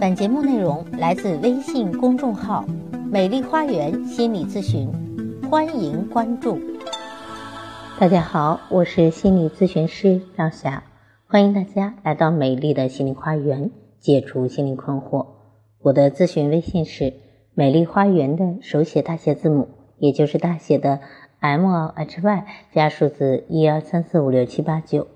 本节目内容来自微信公众号“美丽花园心理咨询”，欢迎关注。大家好，我是心理咨询师张霞，欢迎大家来到美丽的心灵花园，解除心灵困惑。我的咨询微信是“美丽花园”的手写大写字母，也就是大写的 M L H Y 加数字一二三四五六七八九。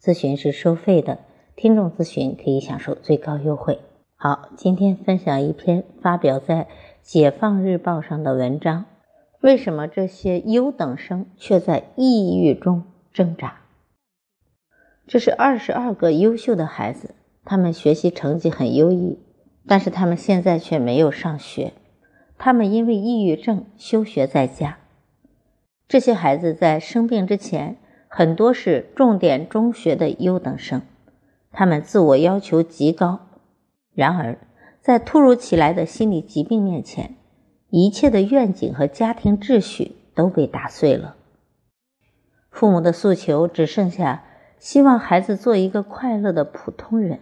咨询是收费的，听众咨询可以享受最高优惠。好，今天分享一篇发表在《解放日报》上的文章。为什么这些优等生却在抑郁中挣扎？这是二十二个优秀的孩子，他们学习成绩很优异，但是他们现在却没有上学。他们因为抑郁症休学在家。这些孩子在生病之前，很多是重点中学的优等生，他们自我要求极高。然而，在突如其来的心理疾病面前，一切的愿景和家庭秩序都被打碎了。父母的诉求只剩下希望孩子做一个快乐的普通人，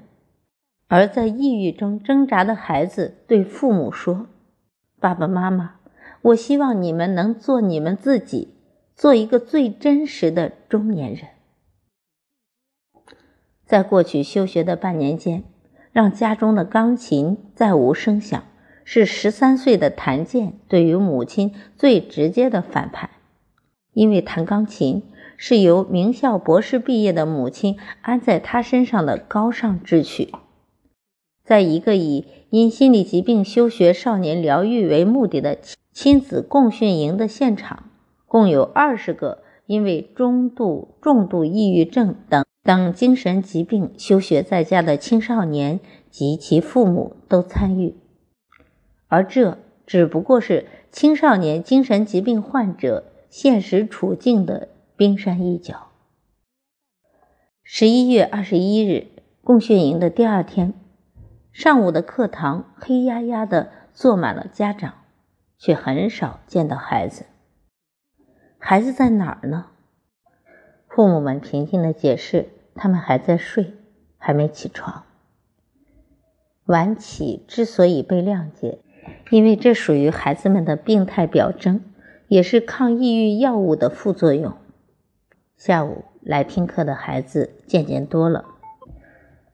而在抑郁中挣扎的孩子对父母说：“爸爸妈妈，我希望你们能做你们自己，做一个最真实的中年人。”在过去休学的半年间。让家中的钢琴再无声响，是十三岁的谭健对于母亲最直接的反叛。因为弹钢琴是由名校博士毕业的母亲安在他身上的高尚志趣。在一个以因心理疾病休学少年疗愈为目的的亲子共训营的现场，共有二十个因为中度、重度抑郁症等。等精神疾病休学在家的青少年及其父母都参与，而这只不过是青少年精神疾病患者现实处境的冰山一角。十一月二十一日，共训营的第二天上午的课堂，黑压压的坐满了家长，却很少见到孩子。孩子在哪儿呢？父母们平静的解释。他们还在睡，还没起床。晚起之所以被谅解，因为这属于孩子们的病态表征，也是抗抑郁药物的副作用。下午来听课的孩子渐渐多了，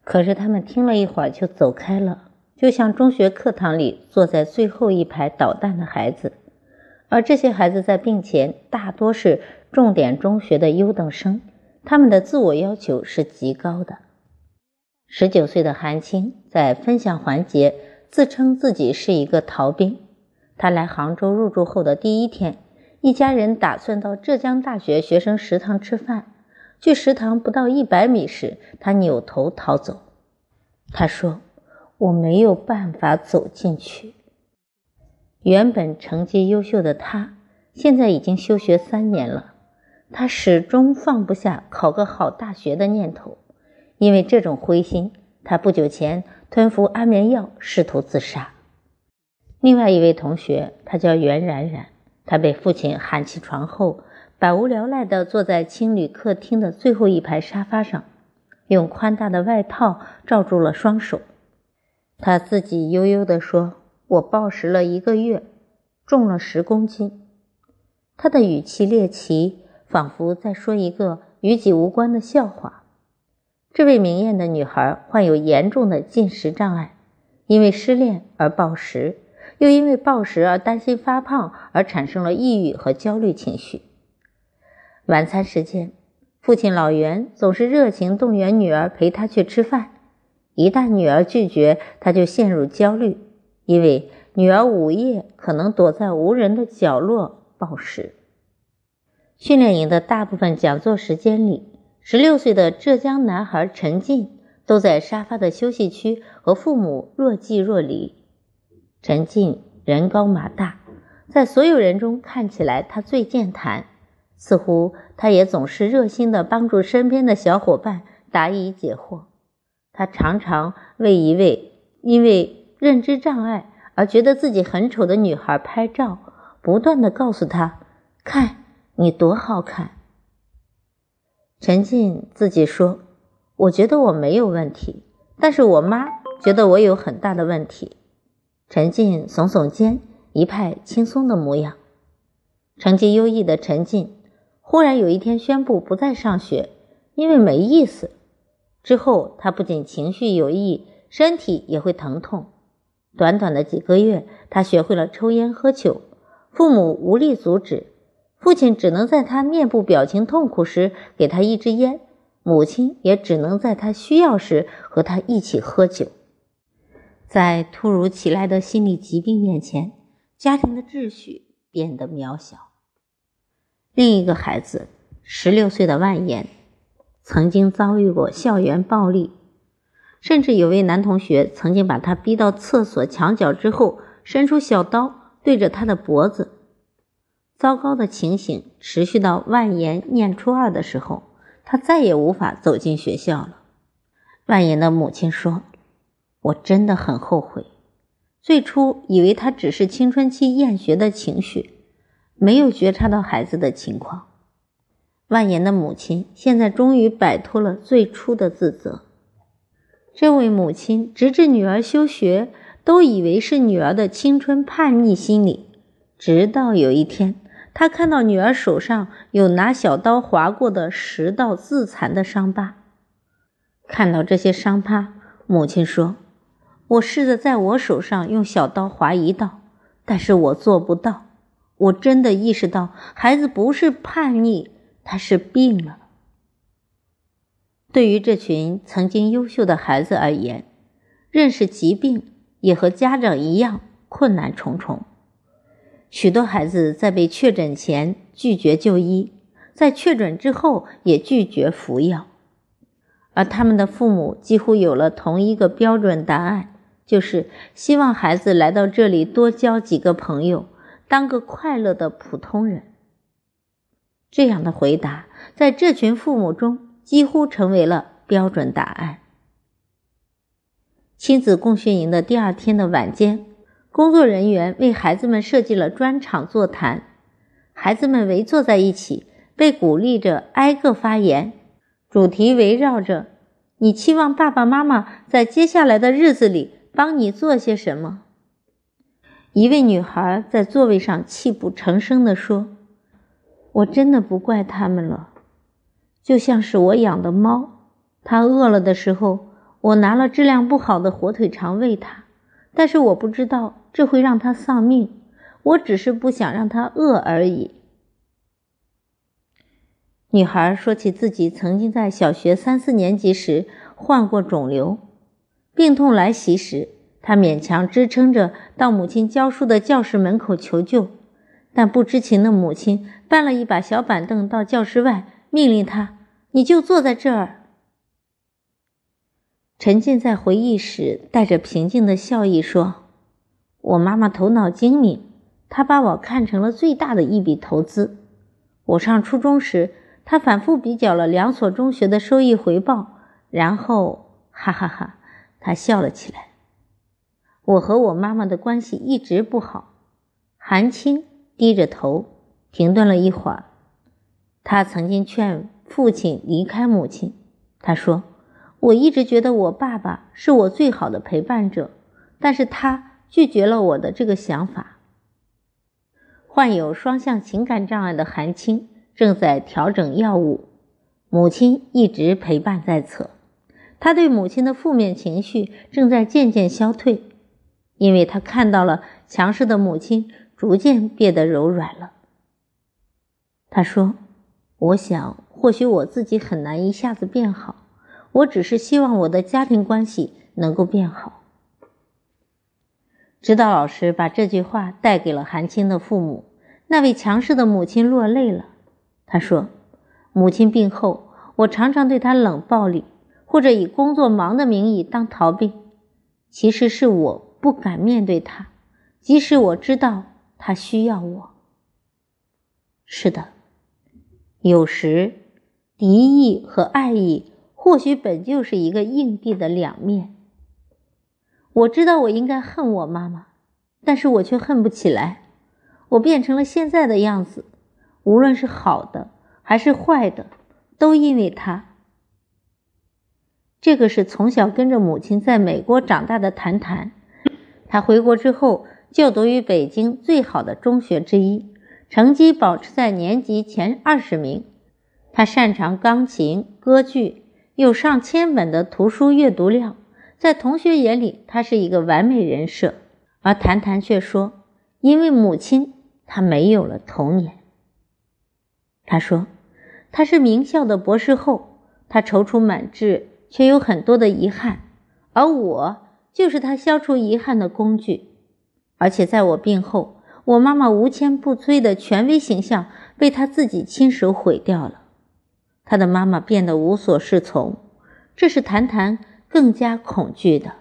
可是他们听了一会儿就走开了，就像中学课堂里坐在最后一排捣蛋的孩子。而这些孩子在病前大多是重点中学的优等生。他们的自我要求是极高的。十九岁的韩青在分享环节自称自己是一个逃兵。他来杭州入住后的第一天，一家人打算到浙江大学学生食堂吃饭。距食堂不到一百米时，他扭头逃走。他说：“我没有办法走进去。”原本成绩优秀的他，现在已经休学三年了。他始终放不下考个好大学的念头，因为这种灰心，他不久前吞服安眠药，试图自杀。另外一位同学，他叫袁冉冉，他被父亲喊起床后，百无聊赖地坐在青旅客厅的最后一排沙发上，用宽大的外套罩住了双手。他自己悠悠地说：“我暴食了一个月，重了十公斤。”他的语气猎奇。仿佛在说一个与己无关的笑话。这位明艳的女孩患有严重的进食障碍，因为失恋而暴食，又因为暴食而担心发胖而产生了抑郁和焦虑情绪。晚餐时间，父亲老袁总是热情动员女儿陪他去吃饭，一旦女儿拒绝，他就陷入焦虑，因为女儿午夜可能躲在无人的角落暴食。训练营的大部分讲座时间里，十六岁的浙江男孩陈进都在沙发的休息区和父母若即若离。陈进人高马大，在所有人中看起来他最健谈，似乎他也总是热心地帮助身边的小伙伴答疑解惑。他常常为一位因为认知障碍而觉得自己很丑的女孩拍照，不断地告诉她看。你多好看，陈静自己说：“我觉得我没有问题，但是我妈觉得我有很大的问题。陈静耸耸肩，一派轻松的模样。成绩优异的陈静，忽然有一天宣布不再上学，因为没意思。之后，他不仅情绪有异，身体也会疼痛。短短的几个月，他学会了抽烟喝酒，父母无力阻止，父亲只能在他面部表情痛苦时给他一支烟，母亲也只能在他需要时和他一起喝酒。在突如其来的心理疾病面前，家庭的秩序变得渺小。另一个孩子，十六岁的万言，曾经遭遇过校园暴力。甚至有位男同学曾经把他逼到厕所墙角之后，伸出小刀对着他的脖子。糟糕的情形持续到万言念初二的时候，他再也无法走进学校了。万言的母亲说：“我真的很后悔，最初以为他只是青春期厌学的情绪，没有觉察到孩子的情况。”万言的母亲现在终于摆脱了最初的自责。这位母亲直至女儿休学，都以为是女儿的青春叛逆心理。直到有一天，他看到女儿手上有拿小刀划过的十道自残的伤疤。看到这些伤疤，母亲说：“我试着在我手上用小刀划一道，但是我做不到。我真的意识到，孩子不是叛逆，他是病了。”对于这群曾经优秀的孩子而言，认识疾病也和家长一样困难重重。许多孩子在被确诊前拒绝就医，在确诊之后也拒绝服药，而他们的父母几乎有了同一个标准答案，就是希望孩子来到这里多交几个朋友，当个快乐的普通人。这样的回答在这群父母中。几乎成为了标准答案。亲子共训营的第二天的晚间，工作人员为孩子们设计了专场座谈，孩子们围坐在一起，被鼓励着挨个发言，主题围绕着“你期望爸爸妈妈在接下来的日子里帮你做些什么”。一位女孩在座位上泣不成声地说：“我真的不怪他们了。”就像是我养的猫，它饿了的时候，我拿了质量不好的火腿肠喂它，但是我不知道这会让他丧命，我只是不想让他饿而已。女孩说起自己曾经在小学三四年级时患过肿瘤，病痛来袭时，她勉强支撑着到母亲教书的教室门口求救，但不知情的母亲搬了一把小板凳到教室外。命令她，你就坐在这儿。沉浸在回忆时，带着平静的笑意说：“我妈妈头脑精明，她把我看成了最大的一笔投资。我上初中时，她反复比较了两所中学的收益回报，然后，哈哈哈，她笑了起来。我和我妈妈的关系一直不好。”韩青低着头，停顿了一会儿。他曾经劝父亲离开母亲。他说：“我一直觉得我爸爸是我最好的陪伴者，但是他拒绝了我的这个想法。”患有双向情感障碍的韩青正在调整药物，母亲一直陪伴在侧。他对母亲的负面情绪正在渐渐消退，因为他看到了强势的母亲逐渐变得柔软了。他说。我想，或许我自己很难一下子变好，我只是希望我的家庭关系能够变好。指导老师把这句话带给了韩青的父母，那位强势的母亲落泪了。她说：“母亲病后，我常常对她冷暴力，或者以工作忙的名义当逃避，其实是我不敢面对她，即使我知道她需要我。”是的。有时，敌意和爱意或许本就是一个硬币的两面。我知道我应该恨我妈妈，但是我却恨不起来。我变成了现在的样子，无论是好的还是坏的，都因为她。这个是从小跟着母亲在美国长大的谈谈。他回国之后就读于北京最好的中学之一，成绩保持在年级前二十名。他擅长钢琴、歌剧，有上千本的图书阅读量，在同学眼里，他是一个完美人设。而谈谈却说，因为母亲，他没有了童年。他说，他是名校的博士后，他踌躇满志，却有很多的遗憾，而我就是他消除遗憾的工具。而且在我病后，我妈妈无坚不摧的权威形象被他自己亲手毁掉了。他的妈妈变得无所适从，这是谈谈更加恐惧的。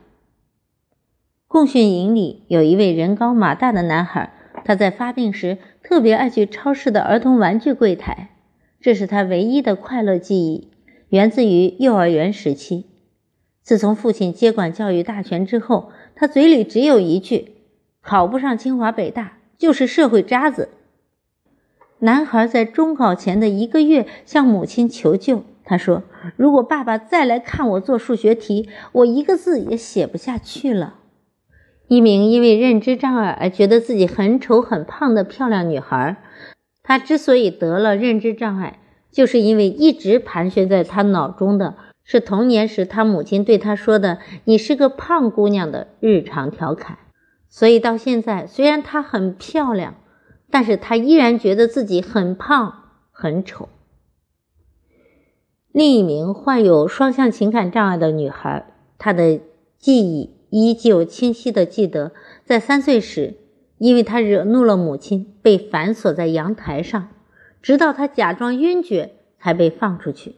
共训营里有一位人高马大的男孩，他在发病时特别爱去超市的儿童玩具柜台，这是他唯一的快乐记忆，源自于幼儿园时期。自从父亲接管教育大权之后，他嘴里只有一句：“考不上清华北大就是社会渣子。”男孩在中考前的一个月向母亲求救。他说：“如果爸爸再来看我做数学题，我一个字也写不下去了。”一名因为认知障碍而觉得自己很丑很胖的漂亮女孩，她之所以得了认知障碍，就是因为一直盘旋在她脑中的是童年时她母亲对她说的“你是个胖姑娘”的日常调侃。所以到现在，虽然她很漂亮。但是她依然觉得自己很胖、很丑。另一名患有双向情感障碍的女孩，她的记忆依旧清晰的记得，在三岁时，因为她惹怒了母亲，被反锁在阳台上，直到她假装晕厥才被放出去。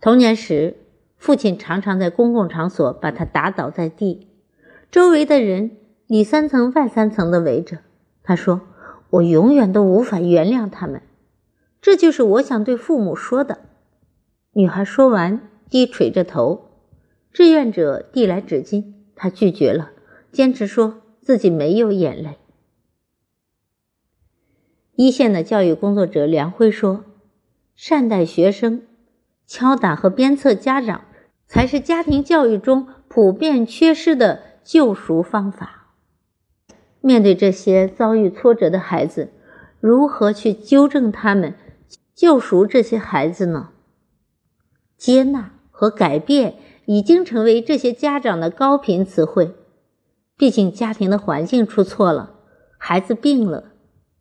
童年时，父亲常常在公共场所把她打倒在地，周围的人里三层外三层的围着。他说。我永远都无法原谅他们，这就是我想对父母说的。女孩说完，低垂着头。志愿者递来纸巾，她拒绝了，坚持说自己没有眼泪。一线的教育工作者梁辉说：“善待学生，敲打和鞭策家长，才是家庭教育中普遍缺失的救赎方法。”面对这些遭遇挫折的孩子，如何去纠正他们、救赎这些孩子呢？接纳和改变已经成为这些家长的高频词汇。毕竟家庭的环境出错了，孩子病了。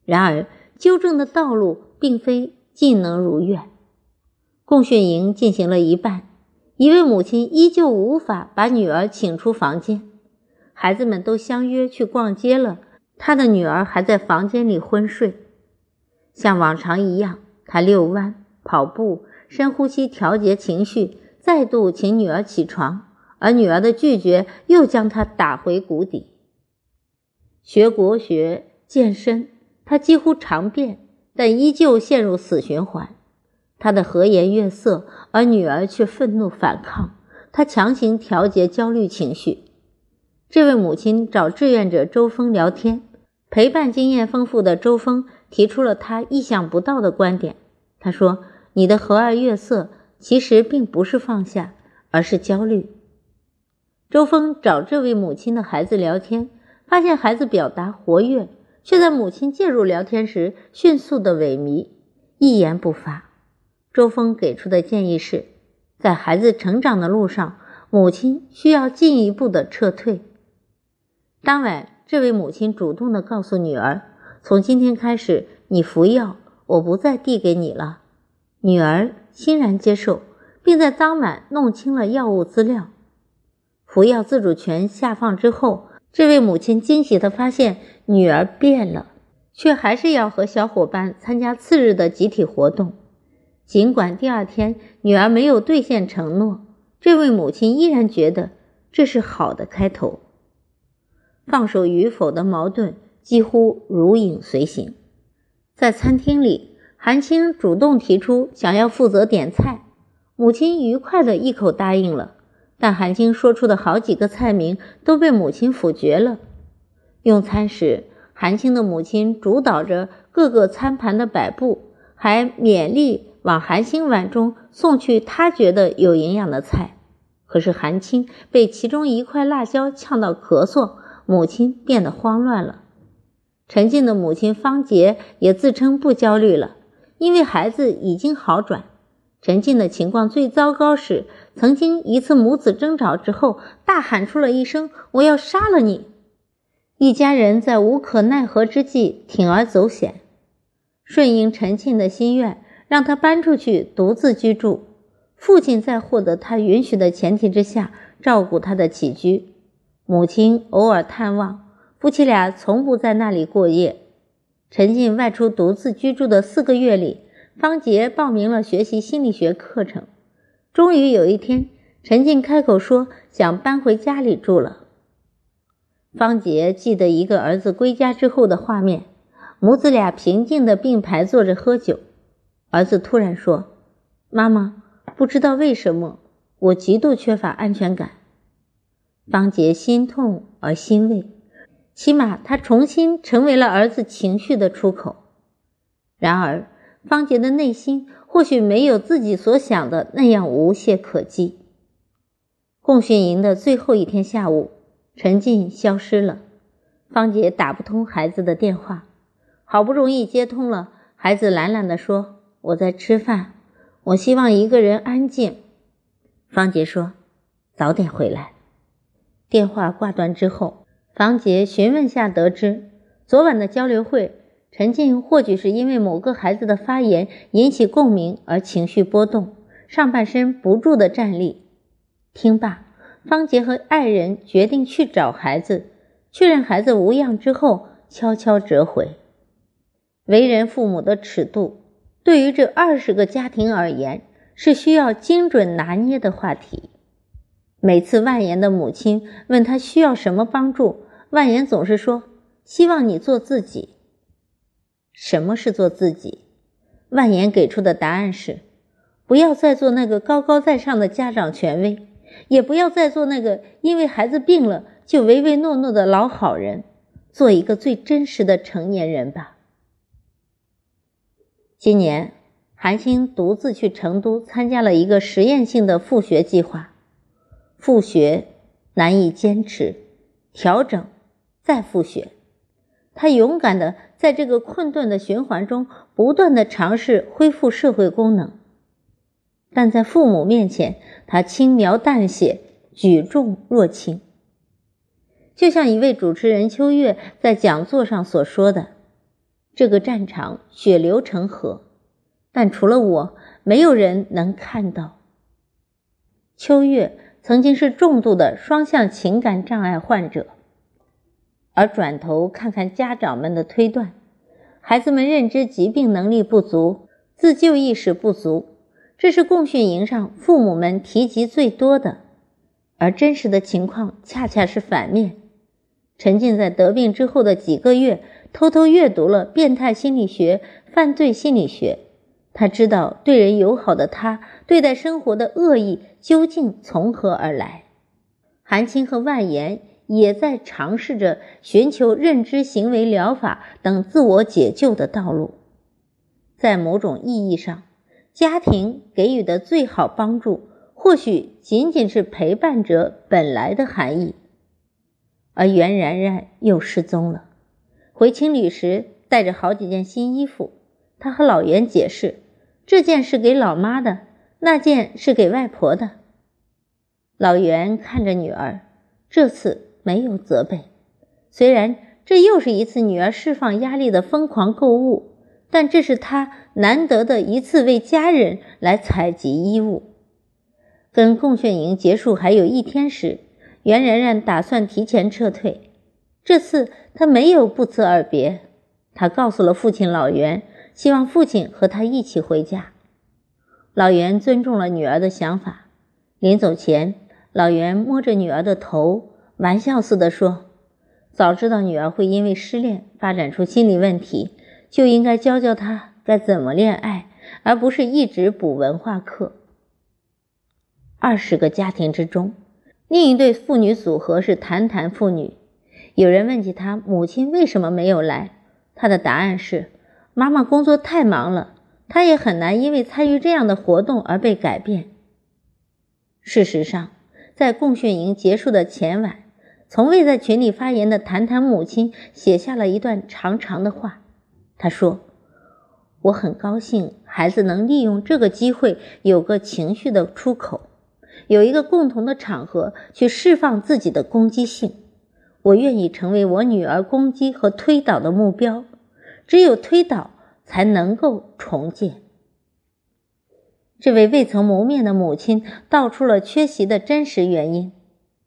然而，纠正的道路并非尽能如愿。共训营进行了一半，一位母亲依旧无法把女儿请出房间。孩子们都相约去逛街了，他的女儿还在房间里昏睡。像往常一样，他遛弯、跑步、深呼吸调节情绪，再度请女儿起床，而女儿的拒绝又将他打回谷底。学国学、健身，他几乎常变，但依旧陷入死循环。他的和颜悦色，而女儿却愤怒反抗。他强行调节焦虑情绪。这位母亲找志愿者周峰聊天，陪伴经验丰富的周峰提出了他意想不到的观点。他说：“你的和颜悦色其实并不是放下，而是焦虑。”周峰找这位母亲的孩子聊天，发现孩子表达活跃，却在母亲介入聊天时迅速的萎靡，一言不发。周峰给出的建议是，在孩子成长的路上，母亲需要进一步的撤退。当晚，这位母亲主动的告诉女儿：“从今天开始，你服药，我不再递给你了。”女儿欣然接受，并在当晚弄清了药物资料。服药自主权下放之后，这位母亲惊喜地发现女儿变了，却还是要和小伙伴参加次日的集体活动。尽管第二天女儿没有兑现承诺，这位母亲依然觉得这是好的开头。放手与否的矛盾几乎如影随形。在餐厅里，韩青主动提出想要负责点菜，母亲愉快的一口答应了。但韩青说出的好几个菜名都被母亲否决了。用餐时，韩青的母亲主导着各个餐盘的摆布，还勉力往韩青碗中送去她觉得有营养的菜。可是韩青被其中一块辣椒呛到咳嗽，母亲变得慌乱了。陈静的母亲方杰也自称不焦虑了，因为孩子已经好转。陈静的情况最糟糕时，曾经一次母子争吵之后，大喊出了一声：“我要杀了你！”一家人在无可奈何之际铤而走险，顺应陈庆的心愿，让他搬出去独自居住。父亲在获得他允许的前提之下，照顾他的起居。母亲偶尔探望，夫妻俩从不在那里过夜。陈静外出独自居住的四个月里，方杰报名了学习心理学课程。终于有一天，陈静开口说想搬回家里住了。方杰记得一个儿子归家之后的画面，母子俩平静地并排坐着喝酒。儿子突然说：“妈妈，不知道为什么，我极度缺乏安全感。”方杰心痛而欣慰，起码他重新成为了儿子情绪的出口。然而，方杰的内心或许没有自己所想的那样无懈可击。共训营的最后一天下午。陈静消失了，方杰打不通孩子的电话，好不容易接通了，孩子懒懒地说：“我在吃饭，我希望一个人安静。”方杰说：“早点回来。”电话挂断之后，方杰询问下得知，昨晚的交流会，陈静或许是因为某个孩子的发言引起共鸣而情绪波动，上半身不住的站立。听罢。方杰和爱人决定去找孩子，确认孩子无恙之后，悄悄折回。为人父母的尺度，对于这二十个家庭而言，是需要精准拿捏的话题。每次万言的母亲问他需要什么帮助，万言总是说：“希望你做自己。”什么是做自己？万言给出的答案是：不要再做那个高高在上的家长权威。也不要再做那个因为孩子病了就唯唯诺诺的老好人，做一个最真实的成年人吧。今年，韩星独自去成都参加了一个实验性的复学计划。复学难以坚持，调整，再复学。他勇敢的在这个困顿的循环中不断的尝试恢复社会功能。但在父母面前，他轻描淡写，举重若轻。就像一位主持人秋月在讲座上所说的：“这个战场血流成河，但除了我，没有人能看到。”秋月曾经是重度的双向情感障碍患者，而转头看看家长们的推断，孩子们认知疾病能力不足，自救意识不足。这是共训营上父母们提及最多的，而真实的情况恰恰是反面。沉浸在得病之后的几个月，偷偷阅读了变态心理学、犯罪心理学。他知道对人友好的他，对待生活的恶意究竟从何而来。韩青和万言也在尝试着寻求认知行为疗法等自我解救的道路，在某种意义上。家庭给予的最好帮助，或许仅仅是陪伴者本来的含义。而袁然然又失踪了。回青旅时带着好几件新衣服，他和老袁解释，这件是给老妈的，那件是给外婆的。老袁看着女儿，这次没有责备，虽然这又是一次女儿释放压力的疯狂购物。但这是他难得的一次为家人来采集衣物。跟共训营结束还有一天时，袁然然打算提前撤退。这次他没有不辞而别，他告诉了父亲老袁，希望父亲和他一起回家。老袁尊重了女儿的想法。临走前，老袁摸着女儿的头，玩笑似的说：“早知道女儿会因为失恋发展出心理问题。”就应该教教她该怎么恋爱，而不是一直补文化课。二十个家庭之中，另一对父女组合是谈谈父女。有人问起他母亲为什么没有来，他的答案是：妈妈工作太忙了，他也很难因为参与这样的活动而被改变。事实上，在共训营结束的前晚，从未在群里发言的谈谈母亲写下了一段长长的话。他说：“我很高兴孩子能利用这个机会有个情绪的出口，有一个共同的场合去释放自己的攻击性。我愿意成为我女儿攻击和推倒的目标，只有推倒才能够重建。”这位未曾谋面的母亲道出了缺席的真实原因。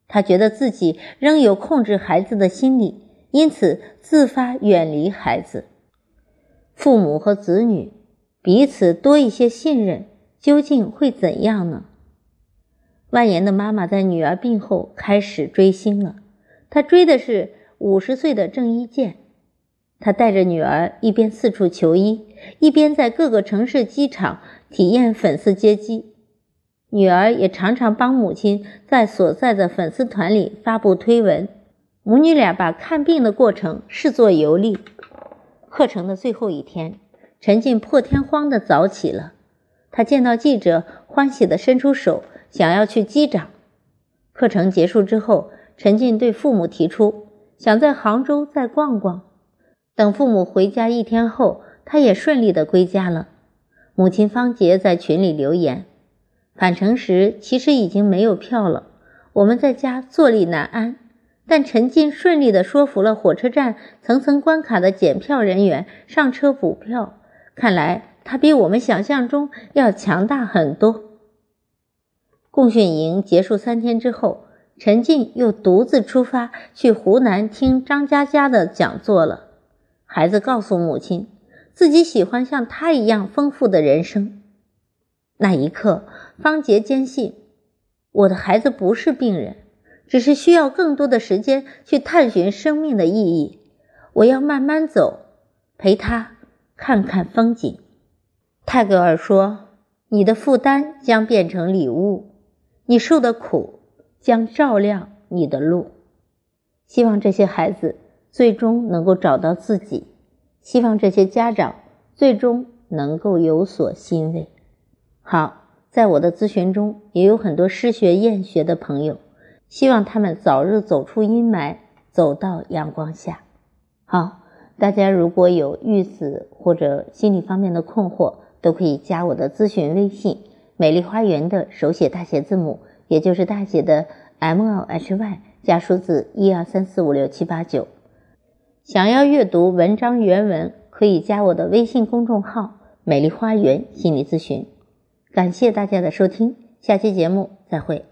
他觉得自己仍有控制孩子的心理，因此自发远离孩子。父母和子女彼此多一些信任，究竟会怎样呢？万言的妈妈在女儿病后开始追星了。她追的是五十岁的郑伊健。她带着女儿一边四处求医，一边在各个城市机场。体验粉丝接机，女儿也常常帮母亲在所在的粉丝团里发布推文。母女俩把看病的过程视作游历。课程的最后一天，陈静破天荒的早起了。他见到记者，欢喜的伸出手，想要去击掌。课程结束之后，陈静对父母提出，想在杭州再逛逛。等父母回家一天后，他也顺利的归家了。母亲方杰在群里留言：“返程时其实已经没有票了，我们在家坐立难安。但陈进顺利地说服了火车站层层关卡的检票人员上车补票，看来他比我们想象中要强大很多。”共训营结束三天之后，陈进又独自出发去湖南听张嘉佳的讲座了。孩子告诉母亲。自己喜欢像他一样丰富的人生。那一刻，方杰坚信，我的孩子不是病人，只是需要更多的时间去探寻生命的意义。我要慢慢走，陪他看看风景。泰戈尔说：“你的负担将变成礼物，你受的苦将照亮你的路。”希望这些孩子最终能够找到自己。希望这些家长最终能够有所欣慰。好，在我的咨询中也有很多失学厌学的朋友，希望他们早日走出阴霾，走到阳光下。好，大家如果有育子或者心理方面的困惑，都可以加我的咨询微信“美丽花园”的手写大写字母，也就是大写的 M L H Y 加数字一二三四五六七八九。想要阅读文章原文，可以加我的微信公众号“美丽花园心理咨询”。感谢大家的收听，下期节目再会。